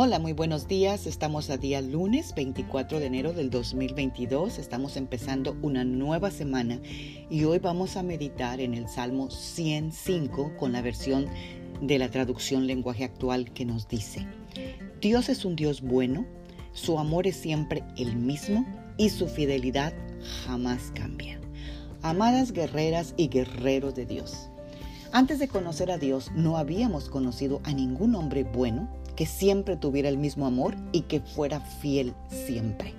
Hola, muy buenos días. Estamos a día lunes 24 de enero del 2022. Estamos empezando una nueva semana y hoy vamos a meditar en el Salmo 105 con la versión de la traducción lenguaje actual que nos dice, Dios es un Dios bueno, su amor es siempre el mismo y su fidelidad jamás cambia. Amadas guerreras y guerreros de Dios. Antes de conocer a Dios no habíamos conocido a ningún hombre bueno que siempre tuviera el mismo amor y que fuera fiel siempre.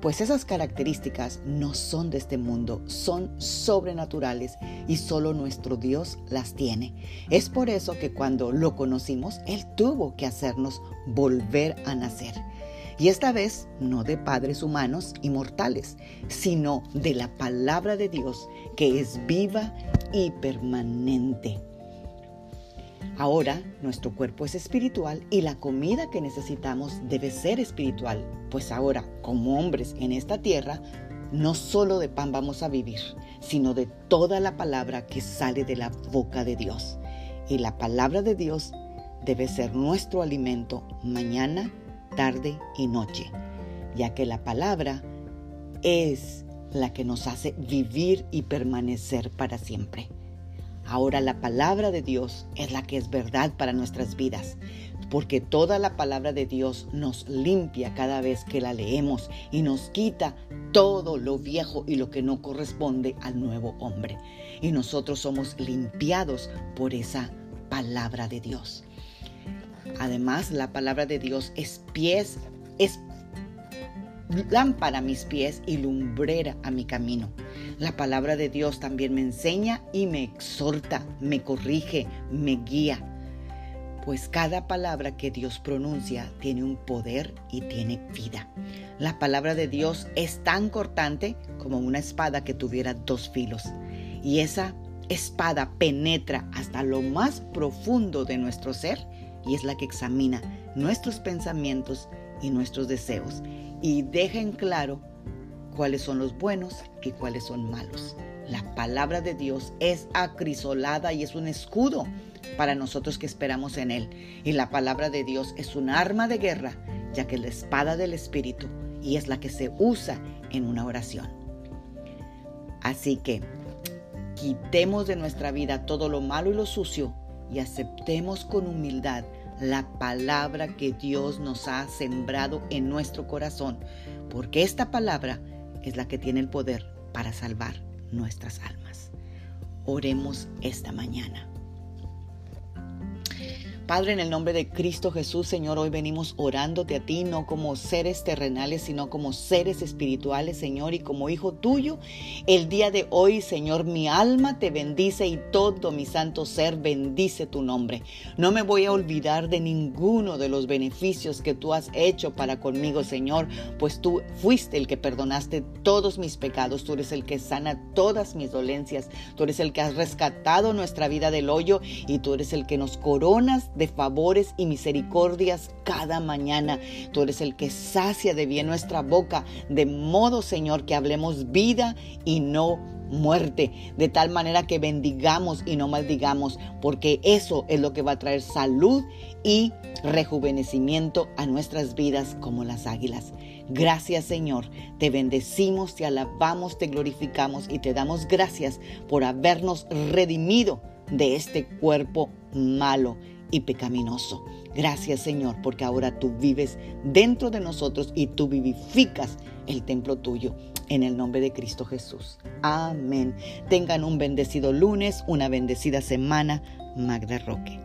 Pues esas características no son de este mundo, son sobrenaturales y solo nuestro Dios las tiene. Es por eso que cuando lo conocimos, Él tuvo que hacernos volver a nacer. Y esta vez no de padres humanos y mortales, sino de la palabra de Dios que es viva y permanente. Ahora nuestro cuerpo es espiritual y la comida que necesitamos debe ser espiritual, pues ahora como hombres en esta tierra, no solo de pan vamos a vivir, sino de toda la palabra que sale de la boca de Dios. Y la palabra de Dios debe ser nuestro alimento mañana, tarde y noche, ya que la palabra es la que nos hace vivir y permanecer para siempre. Ahora la palabra de Dios es la que es verdad para nuestras vidas, porque toda la palabra de Dios nos limpia cada vez que la leemos y nos quita todo lo viejo y lo que no corresponde al nuevo hombre. Y nosotros somos limpiados por esa palabra de Dios. Además, la palabra de Dios es pies, es lámpara a mis pies y lumbrera a mi camino. La palabra de Dios también me enseña y me exhorta, me corrige, me guía. Pues cada palabra que Dios pronuncia tiene un poder y tiene vida. La palabra de Dios es tan cortante como una espada que tuviera dos filos. Y esa espada penetra hasta lo más profundo de nuestro ser y es la que examina nuestros pensamientos y nuestros deseos y deja en claro cuáles son los buenos y cuáles son malos. La palabra de Dios es acrisolada y es un escudo para nosotros que esperamos en Él. Y la palabra de Dios es un arma de guerra, ya que es la espada del Espíritu y es la que se usa en una oración. Así que quitemos de nuestra vida todo lo malo y lo sucio y aceptemos con humildad la palabra que Dios nos ha sembrado en nuestro corazón, porque esta palabra es la que tiene el poder para salvar nuestras almas. Oremos esta mañana. Padre, en el nombre de Cristo Jesús, Señor, hoy venimos orándote a ti, no como seres terrenales, sino como seres espirituales, Señor, y como hijo tuyo. El día de hoy, Señor, mi alma te bendice y todo mi santo ser bendice tu nombre. No me voy a olvidar de ninguno de los beneficios que tú has hecho para conmigo, Señor, pues tú fuiste el que perdonaste todos mis pecados, tú eres el que sana todas mis dolencias, tú eres el que has rescatado nuestra vida del hoyo y tú eres el que nos coronas de favores y misericordias cada mañana. Tú eres el que sacia de bien nuestra boca, de modo, Señor, que hablemos vida y no muerte, de tal manera que bendigamos y no maldigamos, porque eso es lo que va a traer salud y rejuvenecimiento a nuestras vidas como las águilas. Gracias Señor, te bendecimos, te alabamos, te glorificamos y te damos gracias por habernos redimido de este cuerpo malo y pecaminoso. Gracias Señor, porque ahora tú vives dentro de nosotros y tú vivificas el templo tuyo. En el nombre de Cristo Jesús. Amén. Tengan un bendecido lunes, una bendecida semana. Magda Roque.